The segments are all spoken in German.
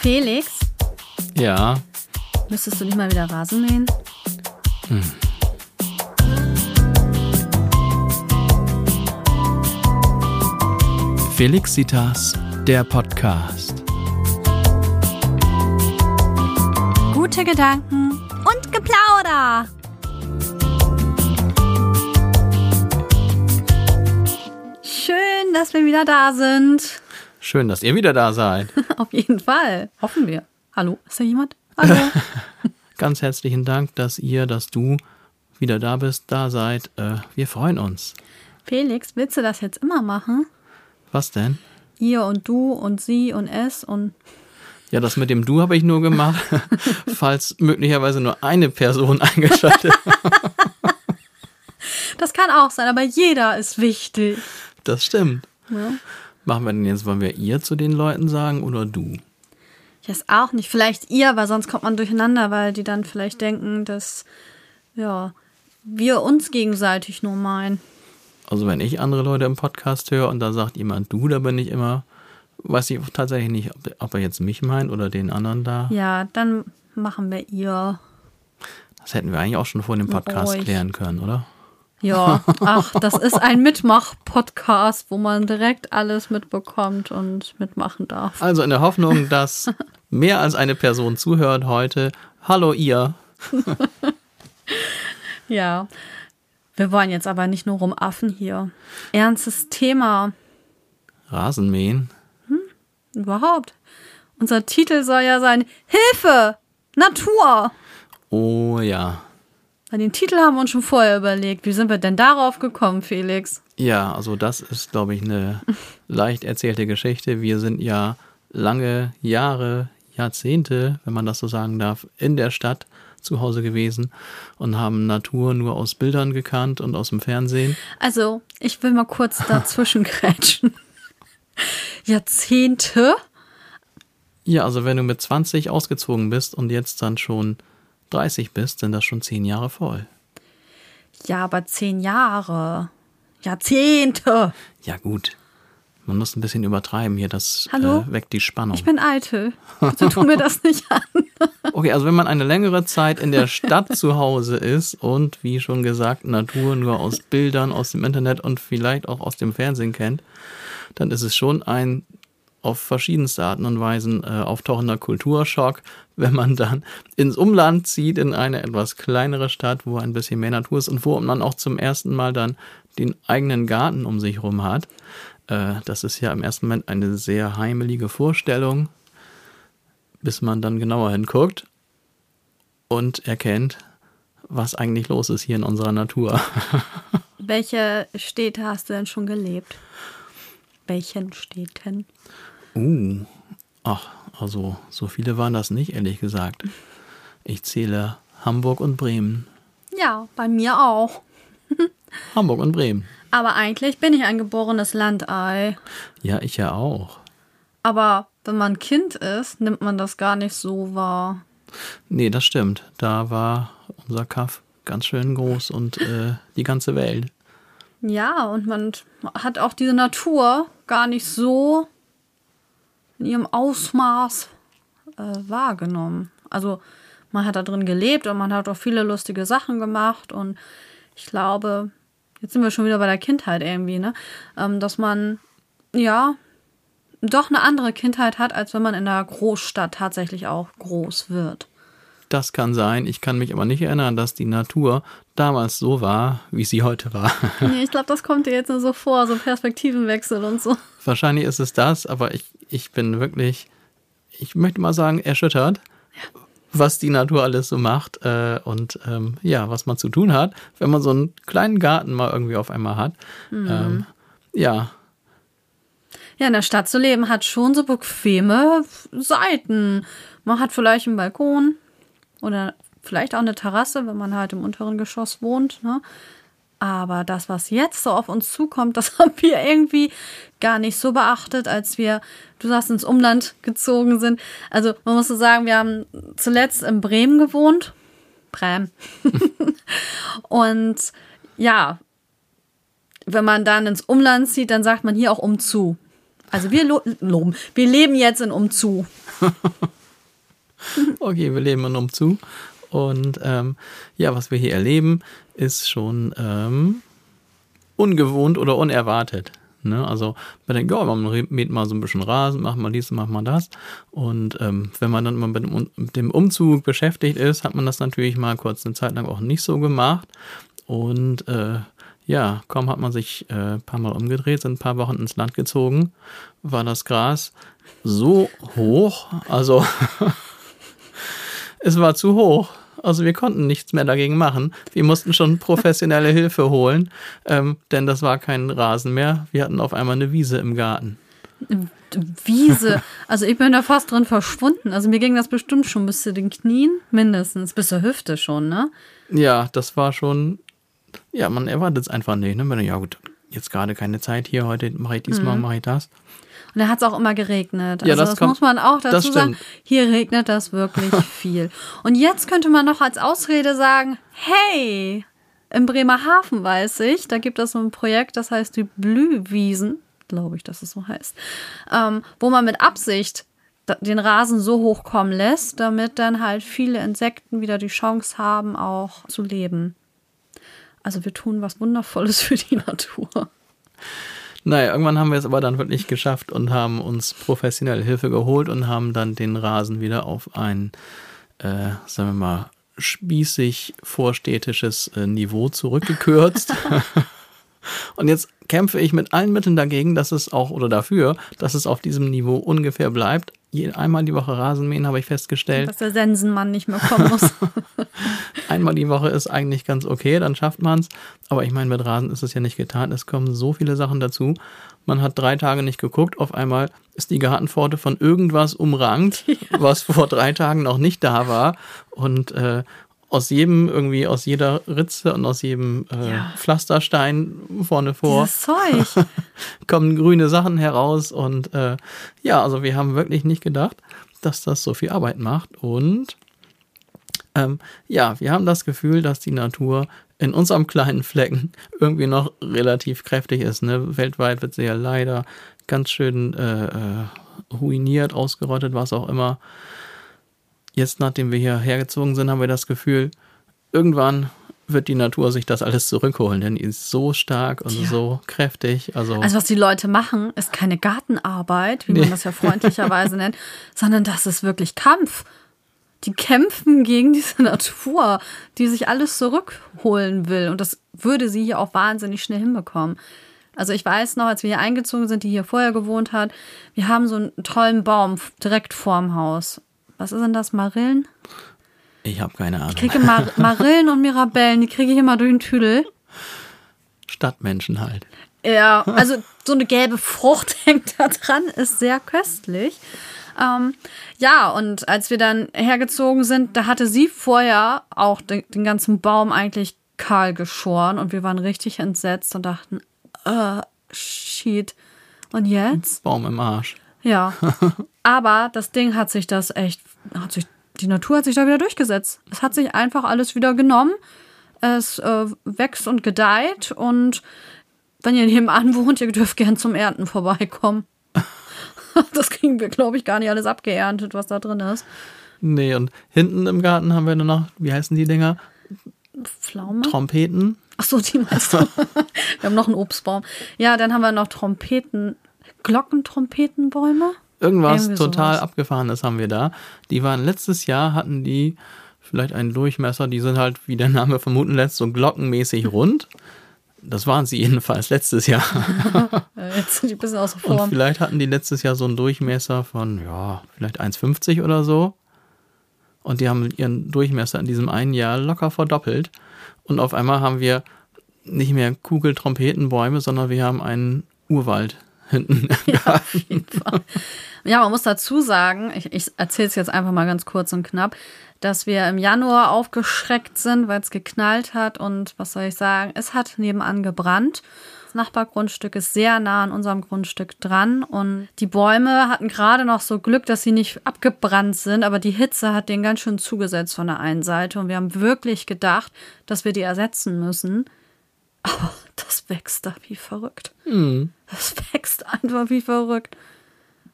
Felix, Ja, müsstest du nicht mal wieder Rasen mähen? Felixitas, der Podcast. Gute Gedanken und Geplauder. Schön, dass wir wieder da sind. Schön, dass ihr wieder da seid. Auf jeden Fall. Hoffen wir. Hallo, ist da jemand? Hallo. Ganz herzlichen Dank, dass ihr, dass du wieder da bist, da seid. Äh, wir freuen uns. Felix, willst du das jetzt immer machen? Was denn? Ihr und du und sie und es und Ja, das mit dem Du habe ich nur gemacht, falls möglicherweise nur eine Person eingeschaltet. das kann auch sein, aber jeder ist wichtig. Das stimmt. Ja. Machen wir denn jetzt, wollen wir ihr zu den Leuten sagen oder du? Ich weiß auch nicht. Vielleicht ihr, weil sonst kommt man durcheinander, weil die dann vielleicht denken, dass ja, wir uns gegenseitig nur meinen. Also wenn ich andere Leute im Podcast höre und da sagt jemand du, da bin ich immer, weiß ich tatsächlich nicht, ob, ob er jetzt mich meint oder den anderen da. Ja, dann machen wir ihr. Das hätten wir eigentlich auch schon vor dem Podcast Ruhig. klären können, oder? Ja, ach, das ist ein Mitmach-Podcast, wo man direkt alles mitbekommt und mitmachen darf. Also in der Hoffnung, dass mehr als eine Person zuhört heute. Hallo ihr. Ja. Wir wollen jetzt aber nicht nur rumaffen hier. Ernstes Thema Rasenmähen. überhaupt. Unser Titel soll ja sein Hilfe! Natur! Oh ja. Bei den Titel haben wir uns schon vorher überlegt. Wie sind wir denn darauf gekommen, Felix? Ja, also das ist, glaube ich, eine leicht erzählte Geschichte. Wir sind ja lange Jahre, Jahrzehnte, wenn man das so sagen darf, in der Stadt zu Hause gewesen und haben Natur nur aus Bildern gekannt und aus dem Fernsehen. Also, ich will mal kurz dazwischen grätschen. Jahrzehnte? Ja, also wenn du mit 20 ausgezogen bist und jetzt dann schon 30 bist, sind das schon zehn Jahre voll. Ja, aber zehn Jahre. Jahrzehnte. Ja, gut. Man muss ein bisschen übertreiben hier, das Hallo? äh, weckt die Spannung. Ich bin eitel. Bitte tu mir das nicht an. Okay, also wenn man eine längere Zeit in der Stadt zu Hause ist und wie schon gesagt, Natur nur aus Bildern, aus dem Internet und vielleicht auch aus dem Fernsehen kennt, dann ist es schon ein auf verschiedenste Arten und Weisen äh, auftauchender Kulturschock, wenn man dann ins Umland zieht, in eine etwas kleinere Stadt, wo ein bisschen mehr Natur ist und wo man auch zum ersten Mal dann den eigenen Garten um sich herum hat. Äh, das ist ja im ersten Moment eine sehr heimelige Vorstellung, bis man dann genauer hinguckt und erkennt, was eigentlich los ist hier in unserer Natur. Welche Städte hast du denn schon gelebt? Welchen Städten? Uh, ach, also so viele waren das nicht, ehrlich gesagt. Ich zähle Hamburg und Bremen. Ja, bei mir auch. Hamburg und Bremen. Aber eigentlich bin ich ein geborenes Landei. Ja, ich ja auch. Aber wenn man Kind ist, nimmt man das gar nicht so wahr. Nee, das stimmt. Da war unser Kaff ganz schön groß und äh, die ganze Welt. Ja, und man hat auch diese Natur gar nicht so in ihrem Ausmaß äh, wahrgenommen. Also man hat da drin gelebt und man hat auch viele lustige Sachen gemacht und ich glaube, jetzt sind wir schon wieder bei der Kindheit irgendwie, ne? Ähm, dass man ja doch eine andere Kindheit hat, als wenn man in der Großstadt tatsächlich auch groß wird. Das kann sein. Ich kann mich aber nicht erinnern, dass die Natur damals so war, wie sie heute war. Nee, ich glaube, das kommt dir jetzt nur so vor, so Perspektivenwechsel und so. Wahrscheinlich ist es das, aber ich, ich bin wirklich, ich möchte mal sagen, erschüttert, was die Natur alles so macht äh, und ähm, ja, was man zu tun hat, wenn man so einen kleinen Garten mal irgendwie auf einmal hat. Ähm, ja, Ja, in der Stadt zu leben hat schon so bequeme Seiten. Man hat vielleicht einen Balkon oder vielleicht auch eine Terrasse, wenn man halt im unteren Geschoss wohnt. Ne? Aber das, was jetzt so auf uns zukommt, das haben wir irgendwie gar nicht so beachtet, als wir, du sagst, ins Umland gezogen sind. Also man muss so sagen, wir haben zuletzt in Bremen gewohnt. Bremen. Und ja, wenn man dann ins Umland zieht, dann sagt man hier auch umzu. Also wir lo loben. Wir leben jetzt in Umzu. okay, wir leben in Umzu. Und ähm, ja, was wir hier erleben, ist schon ähm, ungewohnt oder unerwartet. Ne? Also man denkt, ja, man mäht mal so ein bisschen Rasen, macht mal dies, macht mal das. Und ähm, wenn man dann mal mit dem Umzug beschäftigt ist, hat man das natürlich mal kurz eine Zeit lang auch nicht so gemacht. Und äh, ja, kaum hat man sich äh, ein paar Mal umgedreht, sind ein paar Wochen ins Land gezogen, war das Gras so hoch, also es war zu hoch. Also wir konnten nichts mehr dagegen machen. Wir mussten schon professionelle Hilfe holen, ähm, denn das war kein Rasen mehr. Wir hatten auf einmal eine Wiese im Garten. Wiese. Also ich bin da fast drin verschwunden. Also mir ging das bestimmt schon bis zu den Knien, mindestens, bis zur Hüfte schon, ne? Ja, das war schon. Ja, man erwartet es einfach nicht. Ne? Ja, gut, jetzt gerade keine Zeit hier, heute mache ich dies, mhm. mache ich das. Und da hat es auch immer geregnet. Also ja, das, das kommt, muss man auch dazu sagen. Hier regnet das wirklich viel. Und jetzt könnte man noch als Ausrede sagen, hey, in Bremerhaven weiß ich, da gibt es so ein Projekt, das heißt die Blühwiesen, glaube ich, dass es so heißt, ähm, wo man mit Absicht den Rasen so hochkommen lässt, damit dann halt viele Insekten wieder die Chance haben, auch zu leben. Also wir tun was Wundervolles für die Natur. Naja, irgendwann haben wir es aber dann wirklich geschafft und haben uns professionelle Hilfe geholt und haben dann den Rasen wieder auf ein, äh, sagen wir mal, spießig vorstädtisches äh, Niveau zurückgekürzt. und jetzt kämpfe ich mit allen Mitteln dagegen, dass es auch oder dafür, dass es auf diesem Niveau ungefähr bleibt. Einmal die Woche Rasenmähen habe ich festgestellt. Dass der Sensenmann nicht mehr kommen muss. einmal die Woche ist eigentlich ganz okay, dann schafft man es. Aber ich meine, mit Rasen ist es ja nicht getan. Es kommen so viele Sachen dazu. Man hat drei Tage nicht geguckt. Auf einmal ist die Gartenpforte von irgendwas umrankt, ja. was vor drei Tagen noch nicht da war. Und äh, aus jedem, irgendwie aus jeder Ritze und aus jedem äh, ja. Pflasterstein vorne vor. Zeug. kommen grüne Sachen heraus und äh, ja, also wir haben wirklich nicht gedacht, dass das so viel Arbeit macht und ähm, ja, wir haben das Gefühl, dass die Natur in unserem kleinen Flecken irgendwie noch relativ kräftig ist. Ne? Weltweit wird sie ja leider ganz schön äh, äh ruiniert, ausgerottet, was auch immer jetzt, nachdem wir hier hergezogen sind, haben wir das Gefühl, irgendwann wird die Natur sich das alles zurückholen, denn die ist so stark und ja. so kräftig. Also, also was die Leute machen, ist keine Gartenarbeit, wie nee. man das ja freundlicherweise nennt, sondern das ist wirklich Kampf. Die kämpfen gegen diese Natur, die sich alles zurückholen will. Und das würde sie hier auch wahnsinnig schnell hinbekommen. Also ich weiß noch, als wir hier eingezogen sind, die hier vorher gewohnt hat, wir haben so einen tollen Baum direkt vorm Haus. Was ist denn das? Marillen? Ich habe keine Ahnung. Ich kriege Mar Marillen und Mirabellen, die kriege ich immer durch den Tüdel. Stadtmenschen halt. Ja, also so eine gelbe Frucht hängt da dran, ist sehr köstlich. Ähm, ja, und als wir dann hergezogen sind, da hatte sie vorher auch den, den ganzen Baum eigentlich kahl geschoren und wir waren richtig entsetzt und dachten, äh, shit. Und jetzt? Baum im Arsch. Ja. Aber das Ding hat sich das echt, hat sich, die Natur hat sich da wieder durchgesetzt. Es hat sich einfach alles wieder genommen. Es äh, wächst und gedeiht und wenn ihr nebenan wohnt, ihr dürft gern zum Ernten vorbeikommen. das kriegen wir, glaube ich, gar nicht alles abgeerntet, was da drin ist. Nee, und hinten im Garten haben wir nur noch, wie heißen die Dinger? Pflaume? Trompeten. Ach so, die meinst du. wir haben noch einen Obstbaum. Ja, dann haben wir noch Trompeten, Glockentrompetenbäume. Irgendwas Irgendwie total sowas. abgefahrenes haben wir da. Die waren letztes Jahr, hatten die vielleicht einen Durchmesser, die sind halt, wie der Name vermuten lässt, so glockenmäßig rund. Das waren sie jedenfalls letztes Jahr. Jetzt sind die ein bisschen außer Form. Und vielleicht hatten die letztes Jahr so einen Durchmesser von, ja, vielleicht 1,50 oder so. Und die haben ihren Durchmesser in diesem einen Jahr locker verdoppelt. Und auf einmal haben wir nicht mehr Kugeltrompetenbäume, sondern wir haben einen Urwald hinten. Ja. Ja, man muss dazu sagen, ich, ich erzähle es jetzt einfach mal ganz kurz und knapp, dass wir im Januar aufgeschreckt sind, weil es geknallt hat und was soll ich sagen, es hat nebenan gebrannt. Das Nachbargrundstück ist sehr nah an unserem Grundstück dran und die Bäume hatten gerade noch so Glück, dass sie nicht abgebrannt sind, aber die Hitze hat denen ganz schön zugesetzt von der einen Seite und wir haben wirklich gedacht, dass wir die ersetzen müssen. Aber das wächst da wie verrückt. Hm. Das wächst einfach wie verrückt.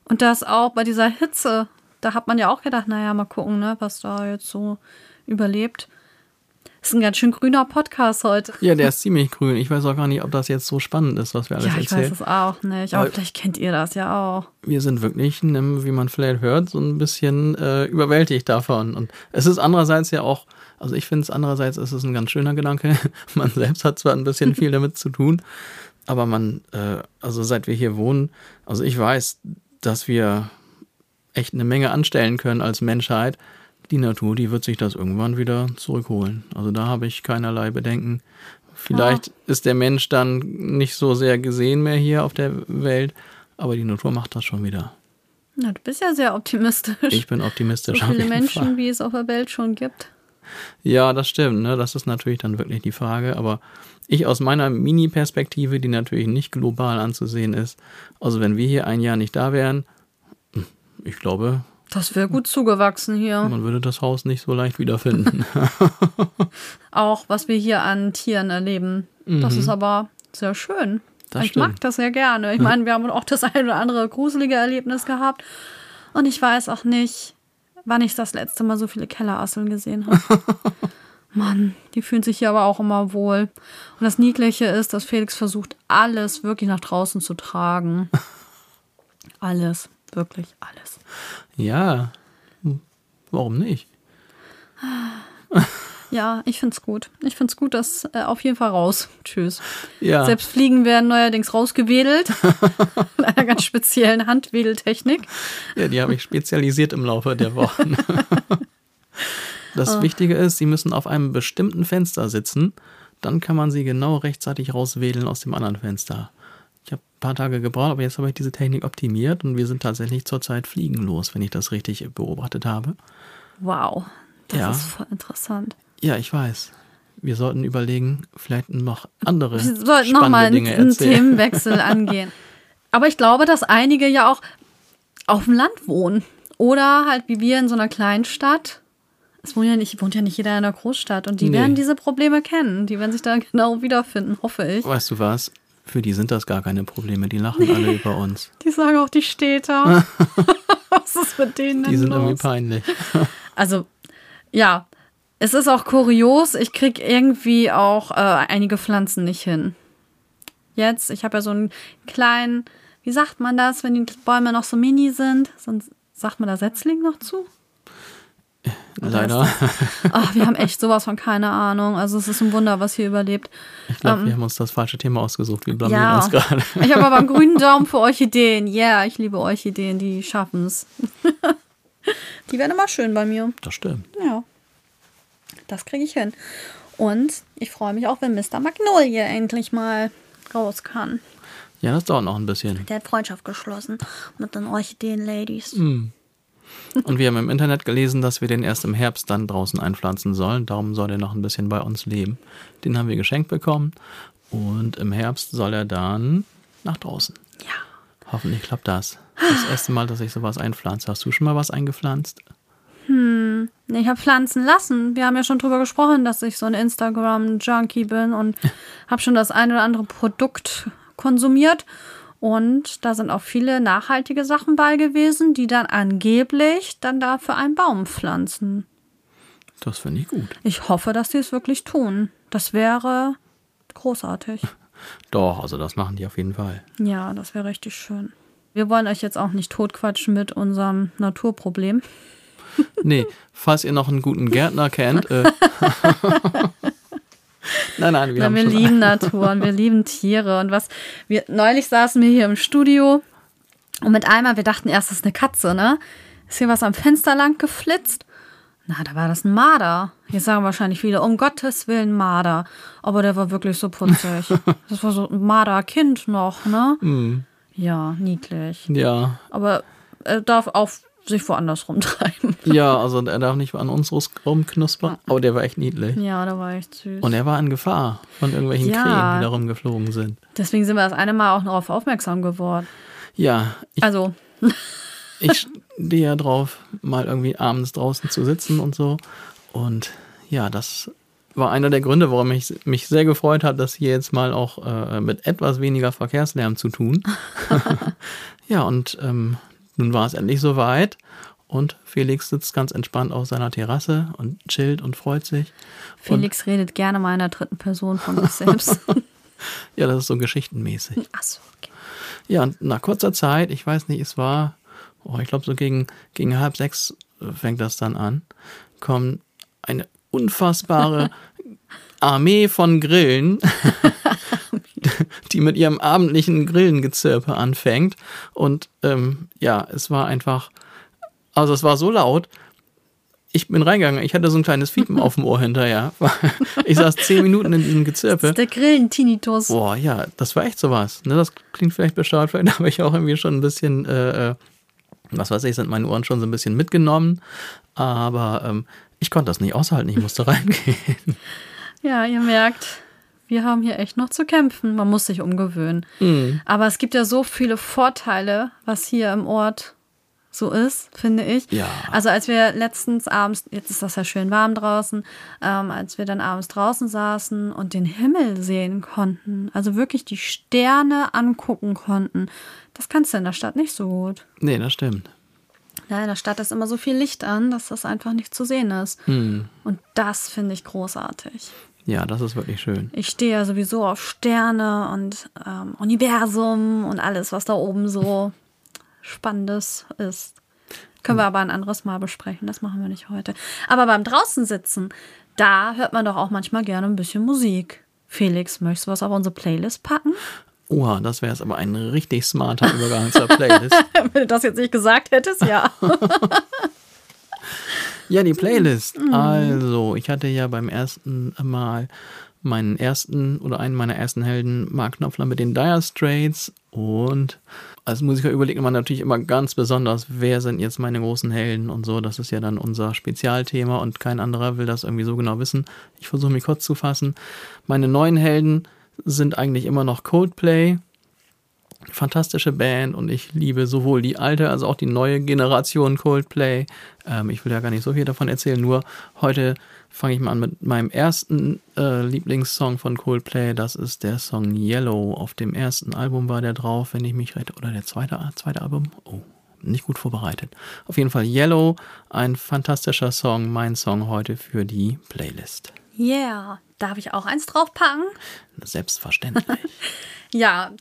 Und das auch bei dieser Hitze. Da hat man ja auch gedacht, naja, mal gucken, ne, was da jetzt so überlebt. Das ist ein ganz schön grüner Podcast heute. Ja, der ist ziemlich grün. Ich weiß auch gar nicht, ob das jetzt so spannend ist, was wir alles Ja, ich erzählen. weiß es auch nicht. Aber Aber- vielleicht kennt ihr das ja auch. wir sind wirklich, wie man vielleicht hört, so ein bisschen äh, überwältigt davon. Und es ist andererseits ja auch, also ich finde es andererseits ist es ein ganz schöner Gedanke. Man selbst hat zwar ein bisschen viel damit zu tun, aber man, äh, also seit wir hier wohnen, also ich weiß, dass wir echt eine Menge anstellen können als Menschheit. Die Natur, die wird sich das irgendwann wieder zurückholen. Also da habe ich keinerlei Bedenken. Vielleicht ist der Mensch dann nicht so sehr gesehen mehr hier auf der Welt, aber die Natur macht das schon wieder. Na, du bist ja sehr optimistisch. Ich bin so optimistisch. auf viele Menschen, Fall. wie es auf der Welt schon gibt. Ja, das stimmt. Ne? Das ist natürlich dann wirklich die Frage. Aber ich aus meiner Mini-Perspektive, die natürlich nicht global anzusehen ist, also wenn wir hier ein Jahr nicht da wären, hm, ich glaube, Das wäre gut zugewachsen hier. man würde das Haus nicht so leicht wiederfinden. Auch was wir hier an Tieren erleben. Das ist aber sehr schön. Mhm. Das ich stimmt. mag das sehr gerne. Ich meine, wir haben auch das ein oder andere gruselige Erlebnis gehabt. Und ich weiß auch nicht, wann ich das letzte Mal so viele Kellerasseln gesehen habe. Mann, die fühlen sich hier aber auch immer wohl. Und das Niedliche ist, dass Felix versucht, alles wirklich nach draußen zu tragen. Alles, wirklich alles. ja, hm, warum nicht? Ja, ich find's gut. Ich find's gut, dass äh, auf jeden Fall raus. Tschüss. Ja, Selbst Fliegen werden neuerdings rausgewedelt. In einer ganz speziellen Handwedeltechnik. ja die habe ich spezialisiert im Laufe der Wochen. Das Wichtige ist, sie müssen auf einem bestimmten Fenster sitzen. Dann kann man sie genau rechtzeitig rauswedeln aus dem anderen Fenster. Ich habe ein paar Tage gebraucht, aber jetzt habe ich diese Technik optimiert und wir sind tatsächlich zurzeit fliegenlos, wenn ich das richtig beobachtet habe. Wow, das Ja. ist voll interessant. Ja, ich weiß. Wir sollten überlegen, vielleicht noch andere Wir sollten nochmal einen, einen. Themenwechsel angehen. Aber ich glaube, dass einige ja auch auf dem Land wohnen. Oder halt wie wir in so einer kleinen Stadt. Es wohnt ja nicht, wohnt ja nicht jeder in einer Großstadt. Und die Nee. werden diese Probleme kennen. Die werden sich da genau wiederfinden, hoffe ich. Weißt du was? Für die sind das gar keine Probleme. Die lachen alle über uns. Die sagen auch die Städter. Was ist mit denen denn Die sind los? irgendwie peinlich. Also, ja, es ist auch kurios. Ich krieg irgendwie auch äh, einige Pflanzen nicht hin. Jetzt, ich habe ja so einen kleinen, wie sagt man das, wenn die Bäume noch so mini sind? Sonst sagt man da Setzling noch zu? Leider. Ach, wir haben echt sowas von keine Ahnung. Also es ist ein Wunder, was hier überlebt. Ich glaube, wir haben uns das falsche Thema ausgesucht. Wir blamieren Ja, uns gerade. ich habe aber einen grünen Daumen für Orchideen. Ja, yeah, ich liebe Orchideen, die schaffen's. die werden immer schön bei mir. Das stimmt. Ja, das kriege ich hin. Und ich freue mich auch, wenn Mr. Magnolie endlich mal raus kann. Ja, das dauert noch ein bisschen. Der hat Freundschaft geschlossen mit den Orchideen-Ladies. Und wir haben im Internet gelesen, dass wir den erst im Herbst dann draußen einpflanzen sollen. Darum soll er noch ein bisschen bei uns leben. Den haben wir geschenkt bekommen. Und im Herbst soll er dann nach draußen. Ja. Hoffentlich klappt das. Das erste Mal, dass ich sowas einpflanze. Hast du schon mal was eingepflanzt? Nee, Ich habe pflanzen lassen. Wir haben ja schon drüber gesprochen, dass ich so ein Instagram-Junkie bin und habe schon das ein oder andere Produkt konsumiert. Und da sind auch viele nachhaltige Sachen bei gewesen, die dann angeblich dann dafür einen Baum pflanzen. Das finde ich gut. Ich hoffe, dass die es wirklich tun. Das wäre großartig. Doch, also das machen die auf jeden Fall. Ja, das wäre richtig schön. Wir wollen euch jetzt auch nicht totquatschen mit unserem Naturproblem. Nee, falls ihr noch einen guten Gärtner kennt. Äh nein, nein, wir Na, wir lieben Natur und wir lieben Tiere. Und was, wir, neulich saßen wir hier im Studio und mit einmal, wir dachten erst, das ist eine Katze, ne? Ist hier was am Fenster lang geflitzt? Na, da war das ein Marder. Hier sagen wahrscheinlich viele, um Gottes Willen Marder. Aber der war wirklich so putzig. Das war so ein Marderkind noch, ne? Mhm. Ja, niedlich. Ja, Aber er darf auch sich woanders rumtreiben. ja, also er darf nicht an uns rumknuspern, aber der war echt niedlich. Ja, da war echt süß. Und er war in Gefahr von irgendwelchen Ja. Krähen, die da rumgeflogen sind. Deswegen sind wir das eine Mal auch darauf aufmerksam geworden. Ja, ich, Also, ich stehe ja drauf, mal irgendwie abends draußen zu sitzen und so. Und ja, das war einer der Gründe, warum ich mich sehr gefreut habe, das hier jetzt mal auch äh, mit etwas weniger Verkehrslärm zu tun. ja, und ähm, nun war es endlich soweit. Und Felix sitzt ganz entspannt auf seiner Terrasse und chillt und freut sich. Felix und redet gerne mal in der dritten Person von sich selbst. ja, das ist so geschichtenmäßig. Ach so, okay. Ja, und nach kurzer Zeit, ich weiß nicht, es war, oh, ich glaube so gegen, gegen halb sechs fängt das dann an, kommt eine unfassbare Armee von Grillen, die mit ihrem abendlichen Grillengezirpe anfängt. Und ähm, ja, es war einfach, also es war so laut. Ich bin reingegangen, ich hatte so ein kleines Fiepen auf dem Ohr hinterher. Ich saß zehn Minuten in diesem Gezirpe. der Grillentinitus. Boah, ja, das war echt sowas. Ne, das klingt vielleicht bescheuert, vielleicht habe ich auch irgendwie schon ein bisschen, äh, äh, was weiß ich, sind meine Ohren schon so ein bisschen mitgenommen. Aber ähm, ich konnte das nicht aushalten, ich musste reingehen. Ja, ihr merkt, wir haben hier echt noch zu kämpfen. Man muss sich umgewöhnen. Mhm. Aber es gibt ja so viele Vorteile, was hier im Ort so ist, finde ich. Ja. Also als wir letztens abends, jetzt ist das ja schön warm draußen, ähm, als wir dann abends draußen saßen und den Himmel sehen konnten, also wirklich die Sterne angucken konnten, das kannst du in der Stadt nicht so gut. Nee, das stimmt. Ja, in der Stadt ist immer so viel Licht an, dass das einfach nicht zu sehen ist. Hm. Und das finde ich großartig. Ja, das ist wirklich schön. Ich stehe ja sowieso auf Sterne und ähm, Universum und alles, was da oben so Spannendes ist. Können wir aber ein anderes Mal besprechen. Das machen wir nicht heute. Aber beim draußen sitzen, da hört man doch auch manchmal gerne ein bisschen Musik. Felix, möchtest du was auf unsere Playlist packen? Oha, das wäre jetzt aber ein richtig smarter Übergang zur Playlist. Wenn du das jetzt nicht gesagt hättest, ja. ja, die Playlist. Mhm. Also, ich hatte ja beim ersten Mal meinen ersten oder einen meiner ersten Helden, Mark Knopfler, mit den Dire Straits. Und als Musiker überlegt man natürlich immer ganz besonders, wer sind jetzt meine großen Helden und so. Das ist ja dann unser Spezialthema und kein anderer will das irgendwie so genau wissen. Ich versuche mich kurz zu fassen. Meine neuen Helden sind eigentlich immer noch Coldplay. Fantastische Band und ich liebe sowohl die alte als auch die neue Generation Coldplay. Ähm, ich will ja gar nicht so viel davon erzählen, nur heute fange ich mal an mit meinem ersten äh, Lieblingssong von Coldplay. Das ist der Song Yellow. Auf dem ersten Album war der drauf, wenn ich mich rette. Oder der zweite, zweite Album? Oh, nicht gut vorbereitet. Auf jeden Fall Yellow, ein fantastischer Song. Mein Song heute für die Playlist. Yeah. Darf ich auch eins draufpacken? Selbstverständlich. ja,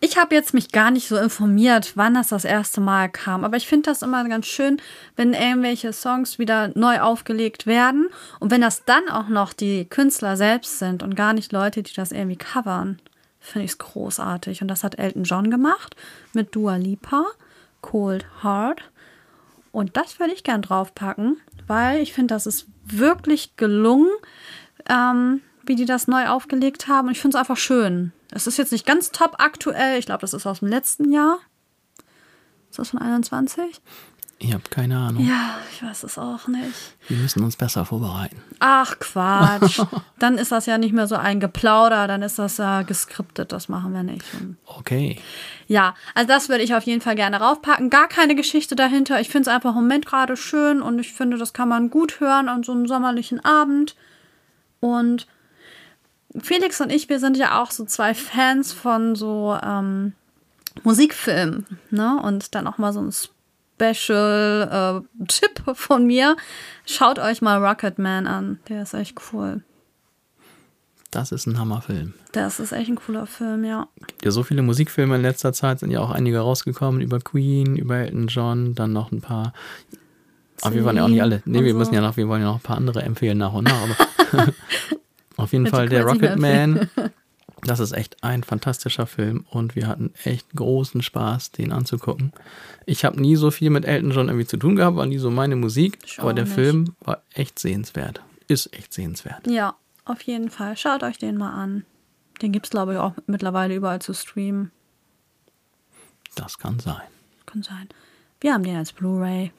ich habe jetzt mich gar nicht so informiert, wann das das erste Mal kam, aber ich finde das immer ganz schön, wenn irgendwelche Songs wieder neu aufgelegt werden und wenn das dann auch noch die Künstler selbst sind und gar nicht Leute, die das irgendwie covern, finde ich es großartig. Und das hat Elton John gemacht mit Dua Lipa, Cold Heart. Und das würde ich gern draufpacken, weil ich finde, das ist wirklich gelungen ähm, wie die das neu aufgelegt haben. Und ich finde es einfach schön. Es ist jetzt nicht ganz top aktuell. Ich glaube, das ist aus dem letzten Jahr. Ist das von 21? Ich habe keine Ahnung. Ja, ich weiß es auch nicht. Wir müssen uns besser vorbereiten. Ach Quatsch. dann ist das ja nicht mehr so ein Geplauder, dann ist das ja geskriptet. Das machen wir nicht. Okay. Ja, also das würde ich auf jeden Fall gerne raufpacken. Gar keine Geschichte dahinter. Ich finde es einfach im Moment gerade schön und ich finde, das kann man gut hören an so einem sommerlichen Abend. Und Felix und ich, wir sind ja auch so zwei Fans von so ähm, Musikfilmen, ne? Und dann auch mal so ein Special-Tipp äh, von mir. Schaut euch mal Rocketman an. Der ist echt cool. Das ist ein Hammerfilm. Das ist echt ein cooler Film, ja. Gibt ja so viele Musikfilme in letzter Zeit, sind ja auch einige rausgekommen über Queen, über Elton John, dann noch ein paar. Aber wir wollen ja auch nicht alle. Nee, wir so. müssen ja noch, wir wollen ja noch ein paar andere empfehlen nach und nach. Auf jeden Fall der Rocket Man. Das ist echt ein fantastischer Film und wir hatten echt großen Spaß, den anzugucken. Ich habe nie so viel mit Elton John irgendwie zu tun gehabt, war nie so meine Musik, Schau aber der nicht. Film war echt sehenswert. Ist echt sehenswert. Ja, auf jeden Fall. Schaut euch den mal an. Den gibt es, glaube ich, auch mittlerweile überall zu streamen. Das kann sein. Kann sein. Wir haben den als Blu-ray.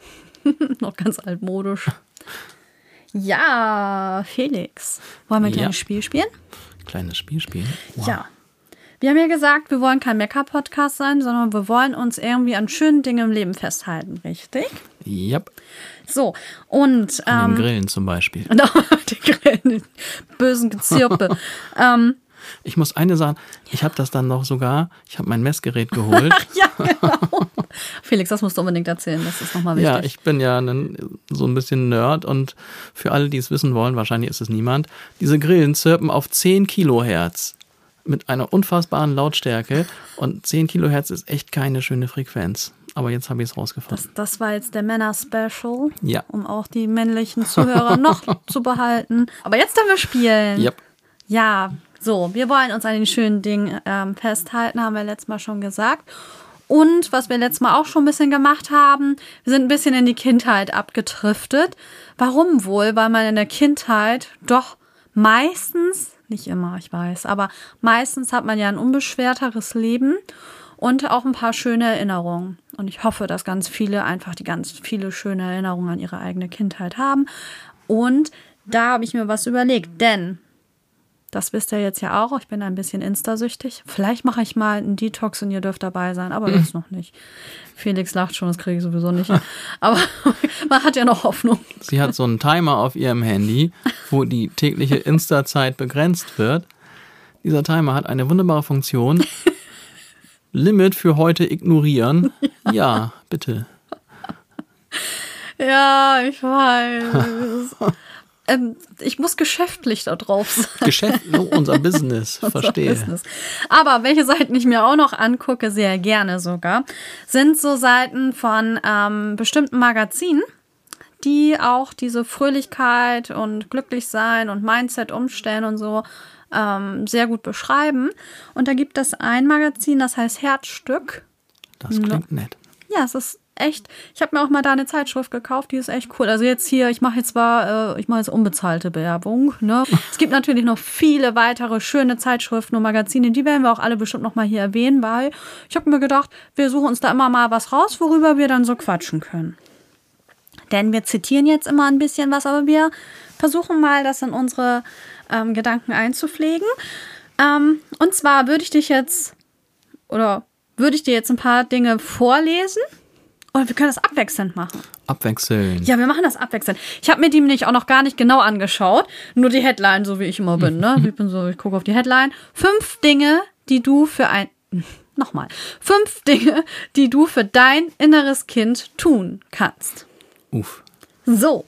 Noch ganz altmodisch. Ja, Felix. Wollen wir ein kleines ja. Spiel spielen? Kleines Spiel spielen? Wow. Ja. Wir haben ja gesagt, wir wollen kein Mecker-Podcast sein, sondern wir wollen uns irgendwie an schönen Dingen im Leben festhalten, richtig? Yep. So, und. An Ähm, den Grillen zum Beispiel. die Grillen, die bösen Gezirpe. ähm, Ich muss eine sagen, ich habe das dann noch sogar, ich habe mein Messgerät geholt. ja, genau. Felix, das musst du unbedingt erzählen, das ist nochmal wichtig. Ja, ich bin ja so ein bisschen Nerd und für alle, die es wissen wollen, wahrscheinlich ist es niemand, diese Grillen zirpen auf 10 Kilohertz mit einer unfassbaren Lautstärke und 10 Kilohertz ist echt keine schöne Frequenz. Aber jetzt habe ich es rausgefunden. Das war jetzt der Männer-Special, Ja. um auch die männlichen Zuhörer noch zu behalten. Aber jetzt dürfen wir spielen. Yep. Ja, so, wir wollen uns an den schönen Dingen ähm, festhalten, haben wir letztes Mal schon gesagt. Und was wir letztes Mal auch schon ein bisschen gemacht haben, wir sind ein bisschen in die Kindheit abgedriftet. Warum wohl? Weil man in der Kindheit doch meistens, nicht immer, ich weiß, aber meistens hat man ja ein unbeschwerteres Leben und auch ein paar schöne Erinnerungen. Und ich hoffe, dass ganz viele einfach die ganz viele schöne Erinnerungen an ihre eigene Kindheit haben. Und da habe ich mir was überlegt, denn das wisst ihr jetzt ja auch. Ich bin ein bisschen Insta-süchtig. Vielleicht mache ich mal einen Detox und ihr dürft dabei sein, aber jetzt noch nicht. Felix lacht schon, das kriege ich sowieso nicht. Aber man hat ja noch Hoffnung. Sie hat so einen Timer auf ihrem Handy, wo die tägliche Insta-Zeit begrenzt wird. Dieser Timer hat eine wunderbare Funktion. Limit für heute ignorieren. Ja, bitte. Ja, ich weiß. Ähm, ich muss geschäftlich da drauf sein. Geschäft, oh, unser Business, verstehe. Business. Aber welche Seiten ich mir auch noch angucke, sehr gerne sogar, sind so Seiten von ähm, bestimmten Magazinen, die auch diese Fröhlichkeit und glücklich sein und Mindset umstellen und so ähm, sehr gut beschreiben. Und da gibt es ein Magazin, das heißt Herzstück. Das klingt nett. Ja, es ist echt. Ich habe mir auch mal da eine Zeitschrift gekauft, die ist echt cool. Also jetzt hier, ich mache jetzt zwar, äh, ich mache jetzt unbezahlte Werbung. Ne? Es gibt natürlich noch viele weitere schöne Zeitschriften und Magazine, die werden wir auch alle bestimmt noch mal hier erwähnen, weil ich habe mir gedacht, wir suchen uns da immer mal was raus, worüber wir dann so quatschen können. Denn wir zitieren jetzt immer ein bisschen was, aber wir versuchen mal, das in unsere ähm, Gedanken einzupflegen. Ähm, und zwar würde ich dich jetzt, oder würde ich dir jetzt ein paar Dinge vorlesen und wir können das abwechselnd machen. Abwechseln. Ja, wir machen das abwechselnd. Ich habe mir die nämlich auch noch gar nicht genau angeschaut, nur die Headline, so wie ich immer bin. Ne? Ich bin so, ich gucke auf die Headline. Fünf Dinge, die du für ein nochmal fünf Dinge, die du für dein inneres Kind tun kannst. Uff. So,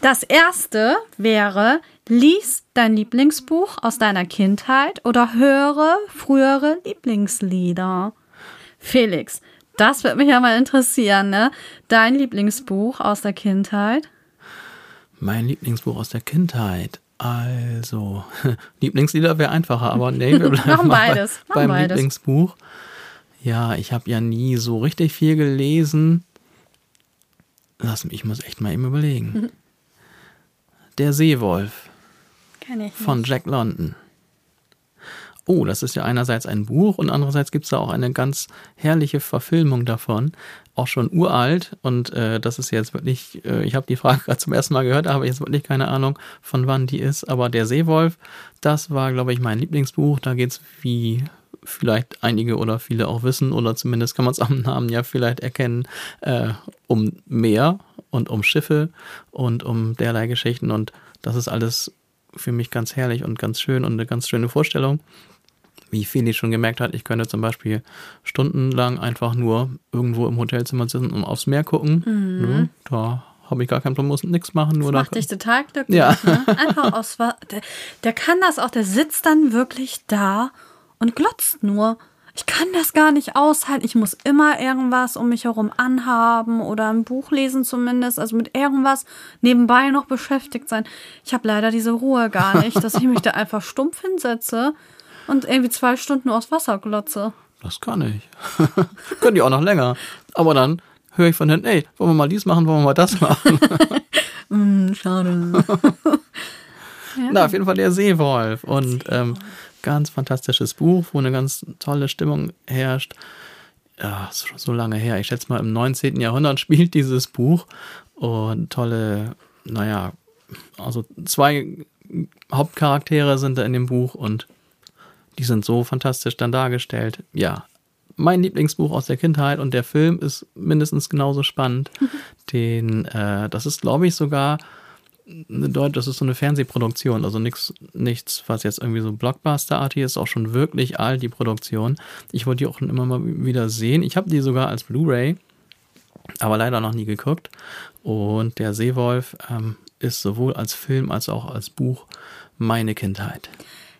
das erste wäre, lies dein Lieblingsbuch aus deiner Kindheit oder höre frühere Lieblingslieder. Felix, das wird mich ja mal interessieren, ne? Dein Lieblingsbuch aus der Kindheit? Mein Lieblingsbuch aus der Kindheit. Also, Lieblingslieder wäre einfacher, aber nee, wir bleiben beides, bei, machen beim beides. Lieblingsbuch. Ja, ich habe ja nie so richtig viel gelesen. Lass mich, ich muss echt mal eben überlegen. Mhm. Der Seewolf Kenn ich von Jack London. Oh, das ist ja einerseits ein Buch und andererseits gibt es da auch eine ganz herrliche Verfilmung davon. Auch schon uralt und äh, das ist jetzt wirklich, äh, ich habe die Frage gerade zum ersten Mal gehört, aber jetzt wirklich keine Ahnung, von wann die ist. Aber der Seewolf, das war, glaube ich, mein Lieblingsbuch. Da geht es, wie vielleicht einige oder viele auch wissen, oder zumindest kann man es am Namen ja vielleicht erkennen, äh, um Meer und um Schiffe und um derlei Geschichten. Und das ist alles für mich ganz herrlich und ganz schön und eine ganz schöne Vorstellung. Wie Felix schon gemerkt hat, ich könnte zum Beispiel stundenlang einfach nur irgendwo im Hotelzimmer sitzen und aufs Meer gucken. Ne? Da habe ich gar kein Problem, muss nichts machen. Nur Mhm. Das da, macht dich total glücklich. Ja. Ne? Einfach aus. Der, der kann das auch, der sitzt dann wirklich da und glotzt nur. Ich kann das gar nicht aushalten. Ich muss immer irgendwas um mich herum anhaben oder ein Buch lesen zumindest. Also mit irgendwas nebenbei noch beschäftigt sein. Ich habe leider diese Ruhe gar nicht, dass ich mich da einfach stumpf hinsetze und irgendwie zwei Stunden aus Wasser glotze. das kann ich. Könnte ich auch noch länger. Aber dann höre ich von hinten, ey, wollen wir mal dies machen, wollen wir mal das machen. Hm, schade. Na, auf jeden Fall der Seewolf. Und ähm, ganz fantastisches Buch, wo eine ganz tolle Stimmung herrscht. Ja, ist schon so lange her. Ich schätze mal, im 19. Jahrhundert spielt dieses Buch. Und tolle, naja, also zwei Hauptcharaktere sind da in dem Buch und Die sind so fantastisch dann dargestellt. Ja, mein Lieblingsbuch aus der Kindheit und der Film ist mindestens genauso spannend. Den, äh, das ist, glaube ich, sogar eine Deut das ist so eine Fernsehproduktion, also nichts, nichts, was jetzt irgendwie so Blockbuster-artig ist, auch schon wirklich alt, die Produktion. Ich wollte die auch immer mal wieder sehen. Ich habe die sogar als Blu-ray, aber leider noch nie geguckt. Und der Seewolf ähm, ist sowohl als Film als auch als Buch meine Kindheit.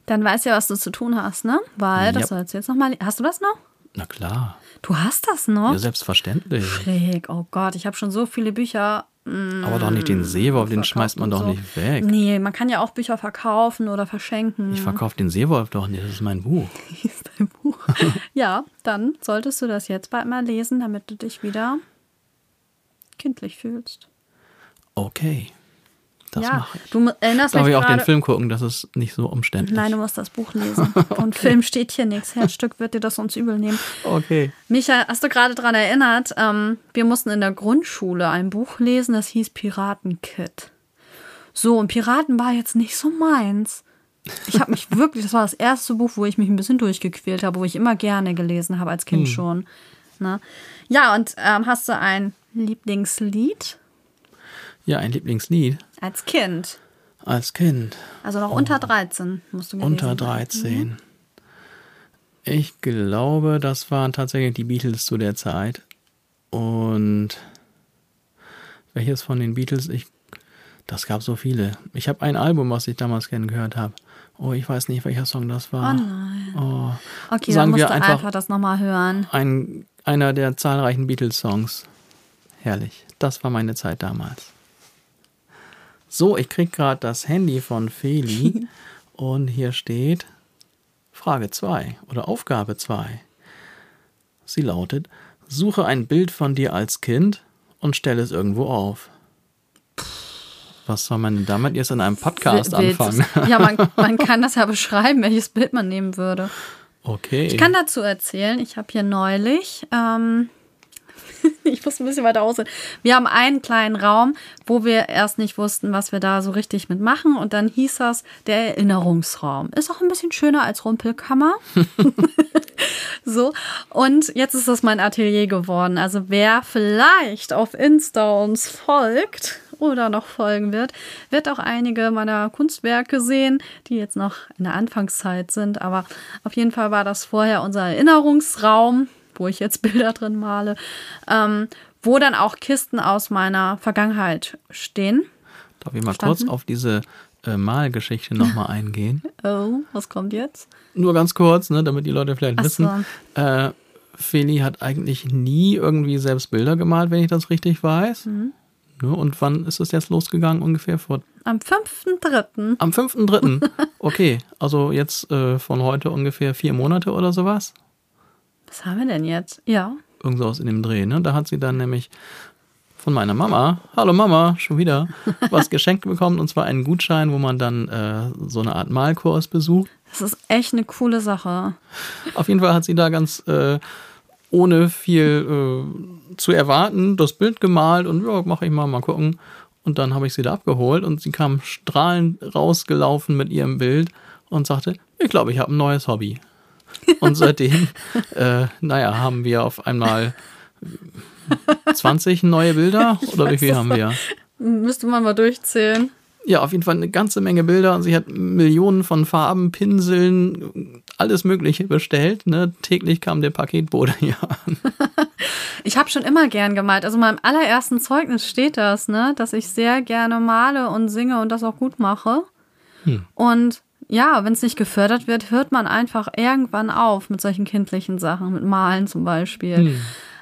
Dann weißt du ja, was du zu tun hast, ne? Weil, das sollst du jetzt nochmal. Hast du das noch? Na klar, Du hast das noch? ja, selbstverständlich. Schräg, oh Gott, ich habe schon so viele Bücher. mm, Aber doch nicht den Seewolf, den schmeißt man doch so. nicht weg. Nee, man kann ja auch Bücher verkaufen oder verschenken. Ich verkaufe den Seewolf doch nicht, das ist mein Buch. ist dein Buch. ja, dann solltest du das jetzt bald mal lesen, damit du dich wieder kindlich fühlst. Okay, das ja, mache ich. du erinnerst Darf mich ich auch den. Film gucken, das ist nicht so umständlich. Nein, du musst das Buch lesen. Und Film steht hier nichts. Herzstück wird dir das uns übel nehmen. Okay. Micha, hast du gerade daran erinnert, ähm, wir mussten in der Grundschule ein Buch lesen, das hieß Piratenkit. So, und Piraten war jetzt nicht so meins. Ich habe mich wirklich, das war das erste Buch, wo ich mich ein bisschen durchgequält habe, wo ich immer gerne gelesen habe, als Kind schon. Ne? Ja, und ähm, hast du ein Lieblingslied Ja, ein Lieblingslied als Kind? als Kind. Also noch unter 13 musst du gelesen Unter haben. 13. Ich glaube, das waren tatsächlich die Beatles zu der Zeit. Und welches von den Beatles? Ich, das gab so viele. Ich habe ein Album, was ich damals gerne gehört habe. Oh, ich weiß nicht, welcher Song das war. Oh nein. Oh, Okay, Sagen dann musst wir du einfach- einfach das nochmal hören. ein, einer der zahlreichen Beatles-Songs. Herrlich. Das war meine Zeit damals. So, ich krieg gerade das Handy von Feli und hier steht Frage 2 oder Aufgabe 2. Sie lautet: Suche ein Bild von dir als Kind und stelle es irgendwo auf. Was soll man denn damit jetzt in einem Podcast du's- anfangen? Ja, man, man kann das ja beschreiben, welches Bild man nehmen würde. Okay. Ich kann dazu erzählen, ich habe hier neulich, ähm, ich muss ein bisschen weiter aussehen. Wir haben einen kleinen Raum, wo wir erst nicht wussten, was wir da so richtig mitmachen. Und dann hieß das der Erinnerungsraum. Ist auch ein bisschen schöner als Rumpelkammer. so. Und jetzt ist das mein Atelier geworden. Also wer vielleicht auf Insta uns folgt oder noch folgen wird, wird auch einige meiner Kunstwerke sehen, die jetzt noch in der Anfangszeit sind. Aber auf jeden Fall war das vorher unser Erinnerungsraum, wo ich jetzt Bilder drin male, ähm, wo dann auch Kisten aus meiner Vergangenheit stehen. Darf ich mal Verstanden? kurz auf diese äh, Malgeschichte nochmal eingehen? Oh, was kommt jetzt? Nur ganz kurz, ne, damit die Leute vielleicht Ach wissen. Äh, Feli hat eigentlich nie irgendwie selbst Bilder gemalt, wenn ich das richtig weiß. Mhm. Ne, und wann ist es jetzt losgegangen? Ungefähr vor Am 5.3. am 5.3. Okay, also jetzt äh, von heute ungefähr vier Monate oder sowas. Was haben wir denn jetzt? Ja. Irgend sowas in dem Dreh, ne? Da hat sie dann nämlich von meiner Mama, hallo Mama, schon wieder, was geschenkt bekommen und zwar einen Gutschein, wo man dann äh, so eine Art Malkurs besucht. Das ist echt eine coole Sache. Auf jeden Fall hat sie da ganz äh, ohne viel äh, zu erwarten das Bild gemalt und ja, mache ich mal, mal gucken. Und dann habe ich sie da abgeholt und sie kam strahlend rausgelaufen mit ihrem Bild und sagte, ich glaube, ich habe ein neues Hobby. Und seitdem, äh, naja, haben wir auf einmal 20 neue Bilder oder wie viel haben wir? Müsste man mal durchzählen. Ja, auf jeden Fall eine ganze Menge Bilder und sie hat Millionen von Farben, Pinseln, alles Mögliche bestellt. Ne? Täglich kam der Paketbote hier an. Ich habe schon immer gern gemalt. Also in meinem allerersten Zeugnis steht das, ne, dass ich sehr gerne male und singe und das auch gut mache. Und ja, wenn es nicht gefördert wird, hört man einfach irgendwann auf mit solchen kindlichen Sachen, mit Malen zum Beispiel.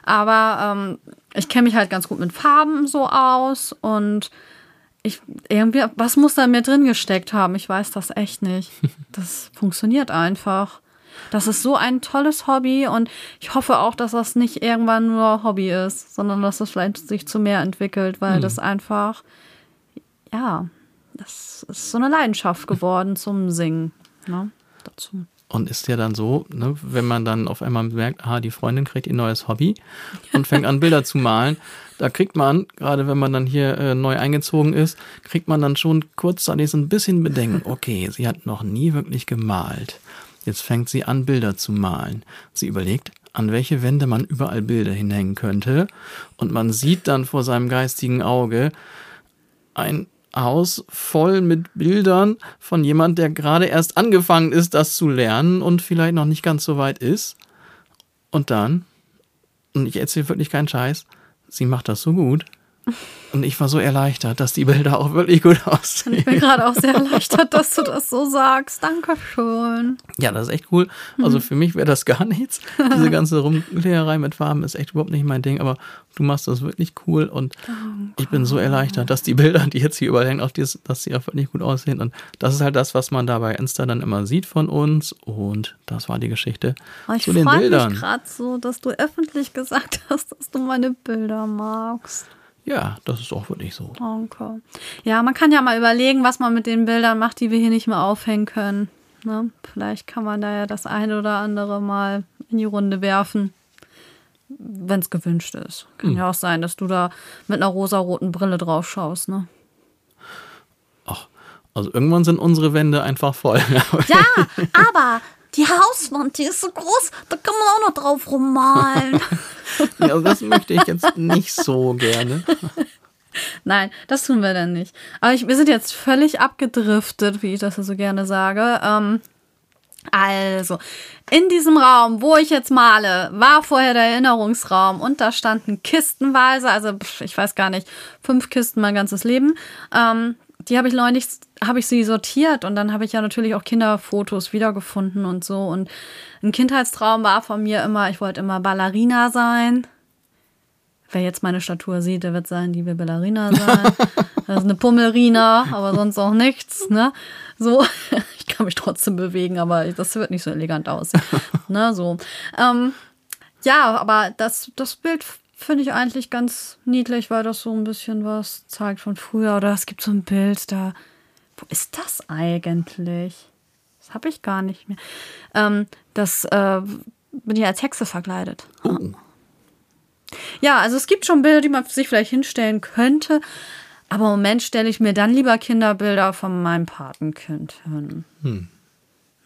Aber ähm, ich kenne mich halt ganz gut mit Farben so aus und ich irgendwie, was muss da in mir drin gesteckt haben? Ich weiß das echt nicht. Das funktioniert einfach. Das ist so ein tolles Hobby und ich hoffe auch, dass das nicht irgendwann nur Hobby ist, sondern dass es vielleicht sich zu mehr entwickelt, weil das einfach, ja, das ist so eine Leidenschaft geworden zum Singen. Ne? Dazu. Und ist ja dann so, ne, wenn man dann auf einmal merkt, aha, die Freundin kriegt ihr neues Hobby und fängt an, Bilder zu malen, da kriegt man, gerade wenn man dann hier äh, neu eingezogen ist, kriegt man dann schon kurzzeitig so ein bisschen Bedenken, okay, sie hat noch nie wirklich gemalt. Jetzt fängt sie an, Bilder zu malen. Sie überlegt, an welche Wände man überall Bilder hinhängen könnte. Und man sieht dann vor seinem geistigen Auge ein Haus voll mit Bildern von jemand, der gerade erst angefangen ist, das zu lernen und vielleicht noch nicht ganz so weit ist. Und dann, und ich erzähle wirklich keinen Scheiß, sie macht das so gut. Und ich war so erleichtert, dass die Bilder auch wirklich gut aussehen. Ich bin gerade auch sehr erleichtert, dass du das so sagst. Dankeschön. Ja, das ist echt cool. Also für mich wäre das gar nichts. Diese ganze Rumkleerei mit Farben ist echt überhaupt nicht mein Ding, aber du machst das wirklich cool und Danke. ich bin so erleichtert, dass die Bilder, die jetzt hier überall hängen, auch die, dass sie auch wirklich gut aussehen. Und das ist halt das, was man da bei Insta dann immer sieht von uns. Und das war die Geschichte oh, zu den Bildern. Ich freue mich gerade so, dass du öffentlich gesagt hast, dass du meine Bilder magst. Ja, das ist auch wirklich so. Danke. Ja, man kann ja mal überlegen, was man mit den Bildern macht, die wir hier nicht mehr aufhängen können. Ne? Vielleicht kann man da ja das eine oder andere mal in die Runde werfen, wenn es gewünscht ist. Kann hm. ja auch sein, dass du da mit einer rosaroten Brille drauf schaust. Ne? Ach, also irgendwann sind unsere Wände einfach voll. ja, aber die Hauswand, die ist so groß, da kann man auch noch drauf rummalen. ja, das möchte ich jetzt nicht so gerne. Nein, das tun wir dann nicht. Aber ich, wir sind jetzt völlig abgedriftet, wie ich das so gerne sage. Ähm, also, in diesem Raum, wo ich jetzt male, war vorher der Erinnerungsraum und da standen kistenweise, also ich weiß gar nicht, fünf Kisten mein ganzes Leben. Ähm, die habe ich neulich, habe ich sie sortiert und dann habe ich ja natürlich auch Kinderfotos wiedergefunden und so. Und ein Kindheitstraum war von mir immer, ich wollte immer Ballerina sein. Wer jetzt meine Statur sieht, der wird sagen, die will Ballerina sein. Das ist eine Pummelrina, aber sonst auch nichts, ne? So, ich kann mich trotzdem bewegen, aber das wird nicht so elegant aussehen, ne? So. Ähm, ja, aber das, das Bild finde ich eigentlich ganz niedlich, weil das so ein bisschen was zeigt von früher. Oder es gibt so ein Bild da. Wo ist das eigentlich? Das habe ich gar nicht mehr. Ähm, das äh, bin ich als Hexe verkleidet. Oh. Ja, also es gibt schon Bilder, die man sich vielleicht hinstellen könnte. Aber im Moment stelle ich mir dann lieber Kinderbilder von meinem Patenkind hin. Hm.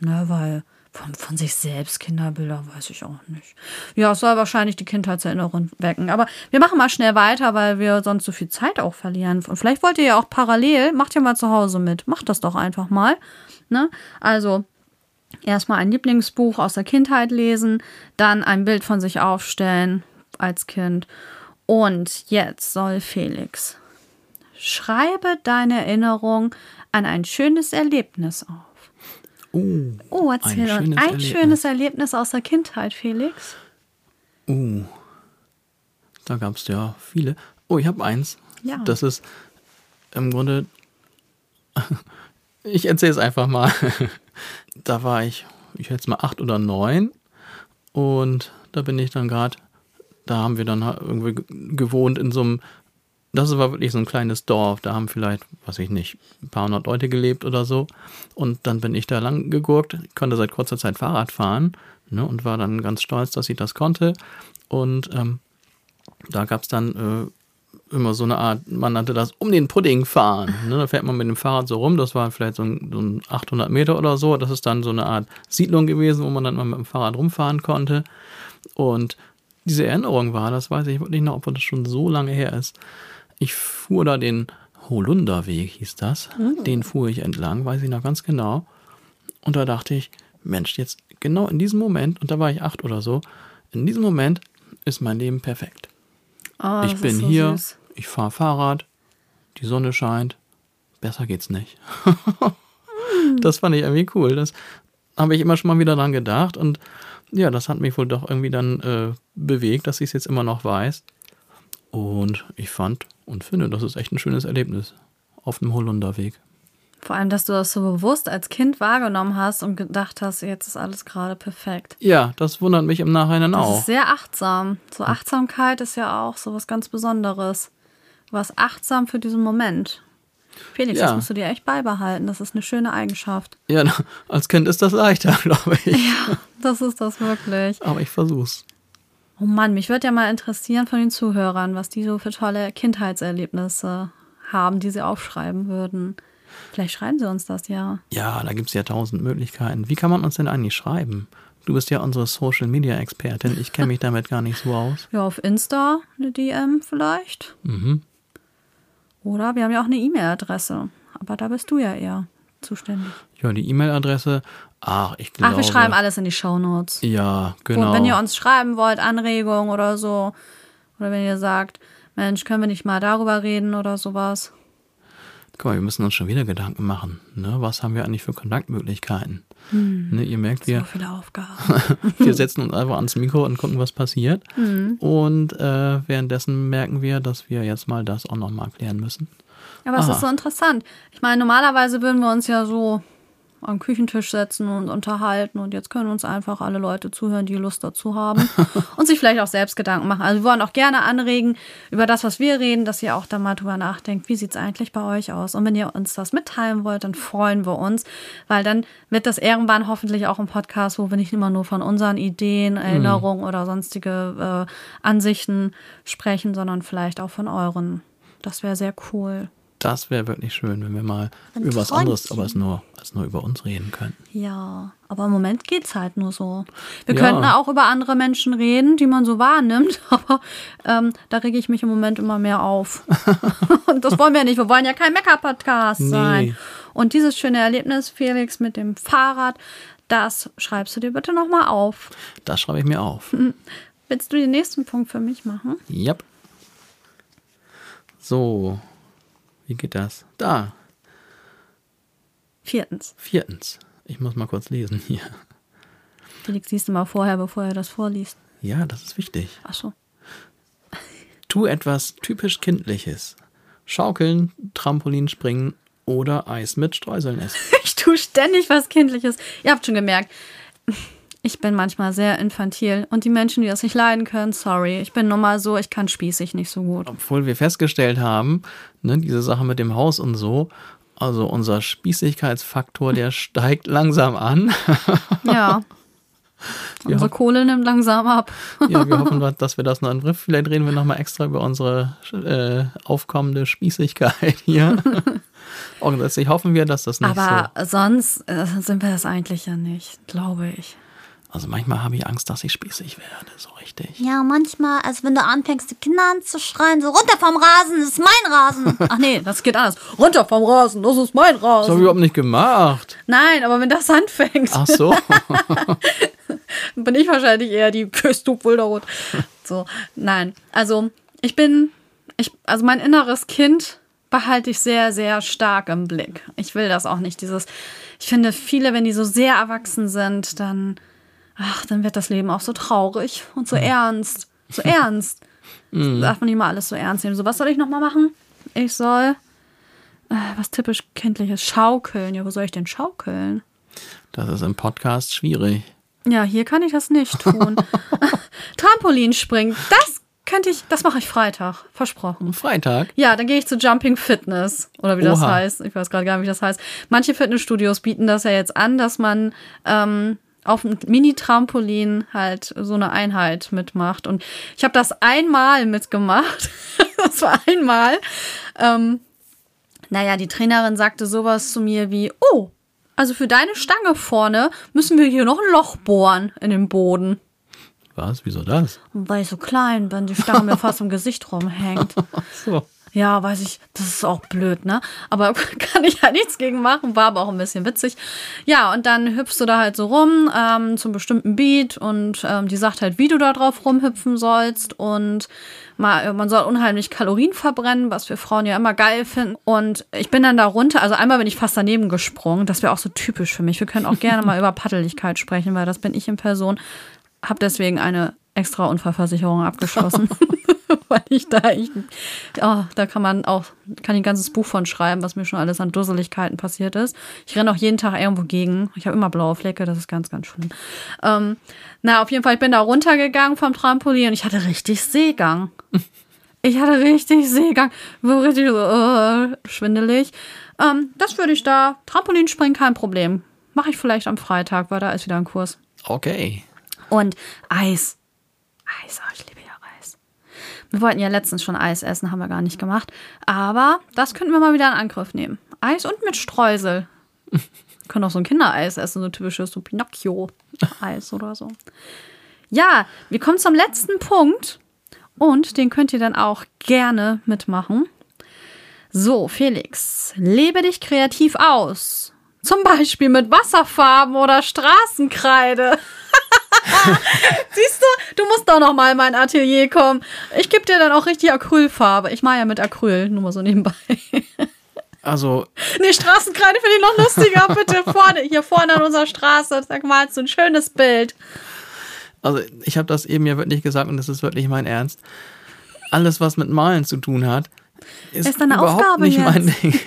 Na, ne, weil von, von sich selbst Kinderbilder, weiß ich auch nicht. Ja, es soll wahrscheinlich die Kindheitserinnerung wecken. Aber wir machen mal schnell weiter, weil wir sonst so viel Zeit auch verlieren. Und vielleicht wollt ihr ja auch parallel, macht ja mal zu Hause mit. Macht das doch einfach mal. Ne? Also, erstmal ein Lieblingsbuch aus der Kindheit lesen, dann ein Bild von sich aufstellen als Kind. Und jetzt soll Felix. Schreibe deine Erinnerung an ein schönes Erlebnis auf. Uh, oh, erzähl ein, schönes, ein Erlebnis. schönes Erlebnis aus der Kindheit, Felix. Uh, da gab es ja viele. Oh, ich habe eins. Ja. Das ist im Grunde. ich erzähle es einfach mal. da war ich, ich jetzt mal acht oder neun. Und da bin ich dann gerade, da haben wir dann irgendwie gewohnt in so einem das war wirklich so ein kleines Dorf. Da haben vielleicht, weiß ich nicht, ein paar hundert Leute gelebt oder so. Und dann bin ich da lang gegurkt. Konnte seit kurzer Zeit Fahrrad fahren ne, und war dann ganz stolz, dass ich das konnte. Und ähm, da gab es dann äh, immer so eine Art, man nannte das um den Pudding fahren. Ne? Da fährt man mit dem Fahrrad so rum. Das war vielleicht so ein, so ein 800 Meter oder so. Das ist dann so eine Art Siedlung gewesen, wo man dann mal mit dem Fahrrad rumfahren konnte. Und diese Erinnerung war, das weiß ich wirklich noch, ob das schon so lange her ist ich fuhr da den Holunderweg, hieß das. Mhm. Den fuhr ich entlang, weiß ich noch ganz genau. Und da dachte ich, Mensch, jetzt genau in diesem Moment, und da war ich acht oder so, in diesem Moment ist mein Leben perfekt. Oh, ich bin so hier, süß. ich fahre Fahrrad, die Sonne scheint, besser geht's nicht. das fand ich irgendwie cool. Das habe ich immer schon mal wieder dran gedacht und ja, das hat mich wohl doch irgendwie dann äh, bewegt, dass ich es jetzt immer noch weiß. Und ich fand und finde, das ist echt ein schönes Erlebnis auf dem Holunderweg. Vor allem, dass du das so bewusst als Kind wahrgenommen hast und gedacht hast, jetzt ist alles gerade perfekt. Ja, das wundert mich im Nachhinein auch. Das ist sehr achtsam. So Achtsamkeit ist ja auch so was ganz Besonderes. Du warst achtsam für diesen Moment. Felix, ja. das musst du dir echt beibehalten. Das ist eine schöne Eigenschaft. Ja, als Kind ist das leichter, glaube ich. Ja, das ist das wirklich. Aber ich versuch's. Oh Mann, mich würde ja mal interessieren von den Zuhörern, was die so für tolle Kindheitserlebnisse haben, die sie aufschreiben würden. Vielleicht schreiben sie uns das ja. Ja, da gibt es ja tausend Möglichkeiten. Wie kann man uns denn eigentlich schreiben? Du bist ja unsere Social Media Expertin. Ich kenne mich damit gar nicht so aus. Ja, auf Insta eine DM vielleicht. Mhm. Oder wir haben ja auch eine E-Mail-Adresse. Aber da bist du ja eher zuständig. Ja, die E-Mail-Adresse. Ach, ich glaube. Ach, wir schreiben alles in die Shownotes. Ja, genau. Und wenn ihr uns schreiben wollt, Anregungen oder so, oder wenn ihr sagt, Mensch, können wir nicht mal darüber reden oder sowas. Guck mal, wir müssen uns schon wieder Gedanken machen. Ne? Was haben wir eigentlich für Kontaktmöglichkeiten? Ne, ihr merkt, wir, So viele Aufgaben. wir setzen uns einfach ans Mikro und gucken, was passiert. Und äh, währenddessen merken wir, dass wir jetzt mal das auch nochmal klären müssen. Aber es Aha. ist so interessant. Ich meine, normalerweise würden wir uns ja so am Küchentisch setzen und unterhalten und jetzt können uns einfach alle Leute zuhören, die Lust dazu haben und sich vielleicht auch selbst Gedanken machen. Also wir wollen auch gerne anregen über das, was wir reden, dass ihr auch da mal drüber nachdenkt, wie sieht es eigentlich bei euch aus? Und wenn ihr uns das mitteilen wollt, dann freuen wir uns, weil dann wird das irgendwann hoffentlich auch ein Podcast, wo wir nicht immer nur von unseren Ideen, Erinnerungen oder sonstige äh, Ansichten sprechen, sondern vielleicht auch von euren. Das wäre sehr cool. Das wäre wirklich schön, wenn wir mal über was anderes, aber es nur, als nur über uns reden könnten. Ja, aber im Moment geht's halt nur so. Wir Ja. könnten auch über andere Menschen reden, die man so wahrnimmt, aber ähm, da rege ich mich im Moment immer mehr auf. Und das wollen wir nicht. Wir wollen ja kein Mecker-Podcast Nee. sein. Und dieses schöne Erlebnis, Felix, mit dem Fahrrad, das schreibst du dir bitte nochmal auf. Das schreibe ich mir auf. Willst du den nächsten Punkt für mich machen? Yep. So, wie geht das? Da, Viertens. viertens. Ich muss mal kurz lesen hier. Felix liest immer vorher, bevor er das vorliest. Ja, das ist wichtig. Ach so. Tu etwas typisch Kindliches. Schaukeln, Trampolin springen oder Eis mit Streuseln essen. Ich tue ständig was Kindliches. Ihr habt schon gemerkt, ich bin manchmal sehr infantil. Und die Menschen, die das nicht leiden können, sorry. Ich bin nun mal so, ich kann spießig nicht so gut. Obwohl wir festgestellt haben, ne, diese Sache mit dem Haus und so, also unser Spießigkeitsfaktor, der steigt langsam an. Ja. Unsere Kohle nimmt langsam ab. Ja, wir hoffen, dass wir das noch in den Griff. Vielleicht reden wir nochmal extra über unsere äh, aufkommende Spießigkeit hier. Letztlich hoffen wir, dass das nicht Aber sonst äh, sind wir das eigentlich ja nicht, glaube ich. So. Also manchmal habe ich Angst, dass ich spießig werde, so richtig. Ja, manchmal, als wenn du anfängst, die Kinder anzuschreien, so runter vom Rasen, das ist mein Rasen. Ach nee, das geht anders. Runter vom Rasen, das ist mein Das habe ich Rasen. überhaupt nicht gemacht. Nein, aber wenn das anfängt, Ach so. bin ich wahrscheinlich eher die Küstub Wulderot. So, nein. Also, ich bin, ich, also mein inneres Kind behalte ich sehr, sehr stark im Blick. Ich will das auch nicht. Dieses, ich finde, viele, wenn die so sehr erwachsen sind, dann, ach, dann wird das Leben auch so traurig und so ernst. So ernst. Das darf man nicht mal alles so ernst nehmen. So, was soll ich nochmal machen? Ich soll, äh, was typisch kindliches, schaukeln. Ja, wo soll ich denn schaukeln? Das ist im Podcast schwierig. Ja, hier kann ich das nicht tun. Trampolin springen, das könnte ich, das mache ich Freitag, versprochen. Freitag. Ja, dann gehe ich zu Jumping Fitness oder wie das Oha. heißt. Ich weiß gerade gar nicht, wie das heißt. Manche Fitnessstudios bieten das ja jetzt an, dass man ähm, auf einem Mini-Trampolin halt so eine Einheit mitmacht. Und ich habe das einmal mitgemacht. das war einmal. Ähm, naja, die Trainerin sagte sowas zu mir wie, oh, also für deine Stange vorne müssen wir hier noch ein Loch bohren in den Boden. Was? Wieso das? Weil ich so klein bin, die Stange mir fast im Gesicht rumhängt. So. Ja, weiß ich, das ist auch blöd, ne? Aber kann ich ja nichts gegen machen, war aber auch ein bisschen witzig. Ja, und dann hüpfst du da halt so rum ähm, zum bestimmten Beat und ähm, die sagt halt, wie du da drauf rumhüpfen sollst und mal, man soll unheimlich Kalorien verbrennen, was wir Frauen ja immer geil finden. Und ich bin dann da runter, also einmal bin ich fast daneben gesprungen, das wäre auch so typisch für mich. Wir können auch gerne mal über Paddeligkeit sprechen, weil das bin ich in Person. Hab deswegen eine extra Unfallversicherung abgeschlossen. weil ich da ich, oh, da kann man auch kann ich ein ganzes Buch von schreiben, was mir schon alles an Dusseligkeiten passiert ist. Ich renne auch jeden Tag irgendwo gegen. Ich habe immer blaue Flecke, das ist ganz, ganz schlimm. Ähm, na, auf jeden Fall, ich bin da runtergegangen vom Trampolin und ich hatte richtig Seegang. Ich hatte richtig Seegang, so richtig so, äh, schwindelig. Ähm, das würde ich da, Trampolinspringen, kein Problem. Mache ich vielleicht am Freitag, weil da ist wieder ein Kurs. Okay. Und Eis. Eis, oh, ich liebe ja Eis. Wir wollten ja letztens schon Eis essen, haben wir gar nicht gemacht. Aber das könnten wir mal wieder in Angriff nehmen. Eis und mit Streusel. Wir können auch so ein Kindereis essen, so typisches so Pinocchio-Eis oder so. Ja, wir kommen zum letzten Punkt und den könnt ihr dann auch gerne mitmachen. So, Felix, lebe dich kreativ aus. Zum Beispiel mit Wasserfarben oder Straßenkreide. Siehst du, du musst doch noch mal in mein Atelier kommen. Ich gebe dir dann auch richtig Acrylfarbe. Ich mache ja mit Acryl, nur mal so nebenbei. Also, Nee, Straßenkreide finde ich noch lustiger, bitte. Vorne, hier vorne an unserer Straße. Sag mal, so ein schönes Bild. also ich habe das eben ja wirklich gesagt und das ist wirklich mein Ernst. Alles, was mit Malen zu tun hat, ist, Ist deine überhaupt Aufgabe nicht mein jetzt. Ding.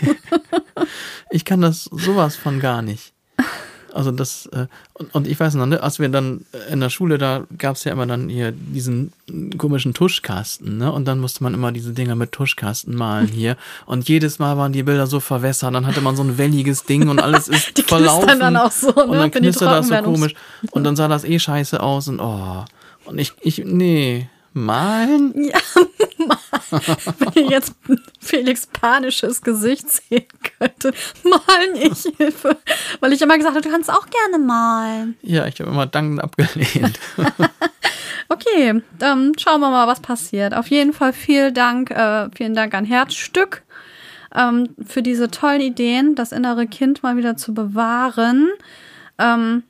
ich kann das sowas von gar nicht. Also das, äh, und, und ich weiß noch, ne, als wir dann in der Schule, da gab es ja immer dann hier diesen komischen Tuschkasten, ne? Und dann musste man immer diese Dinger mit Tuschkasten malen hier. Und jedes Mal waren die Bilder so verwässert, dann hatte man so ein welliges Ding und alles ist Die verlaufen. dann auch so, und ne, dann wenn die knistert das so komisch. Und dann sah das eh scheiße aus und oh. Und ich, ich, nee, malen? Wenn ihr jetzt Felix panisches Gesicht sehen könntet, malen ich Hilfe. Weil ich immer gesagt habe, du kannst auch gerne malen. Ja, ich habe immer dankend abgelehnt. Okay, dann schauen wir mal, was passiert. Auf jeden Fall vielen Dank, äh, vielen Dank an Herzstück ähm, für diese tollen Ideen, das innere Kind mal wieder zu bewahren. Ähm,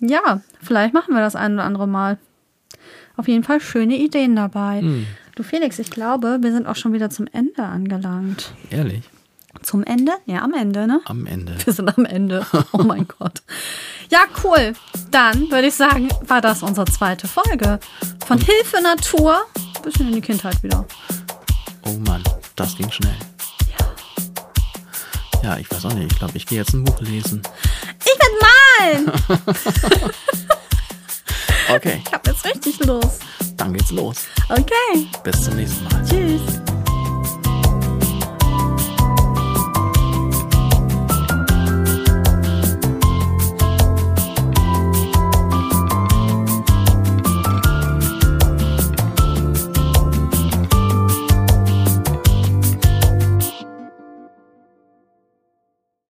ja, vielleicht machen wir das ein oder andere Mal. Auf jeden Fall schöne Ideen dabei. Du Felix, ich glaube, wir sind auch schon wieder zum Ende angelangt. Ehrlich, Zum Ende? Ja, am Ende, ne? am Ende. Wir sind am Ende. Oh mein Gott. Ja, cool. Dann würde ich sagen, war das unsere zweite Folge. Von Hilfe Natur bisschen in die Kindheit wieder. Oh Mann, das ging schnell. Ja. Ja, ich weiß auch nicht. Ich glaube, ich gehe jetzt ein Buch lesen. Ich will malen. Okay, Ich habe jetzt richtig Lust. Dann geht's los. Okay. Bis zum nächsten Mal. Tschüss.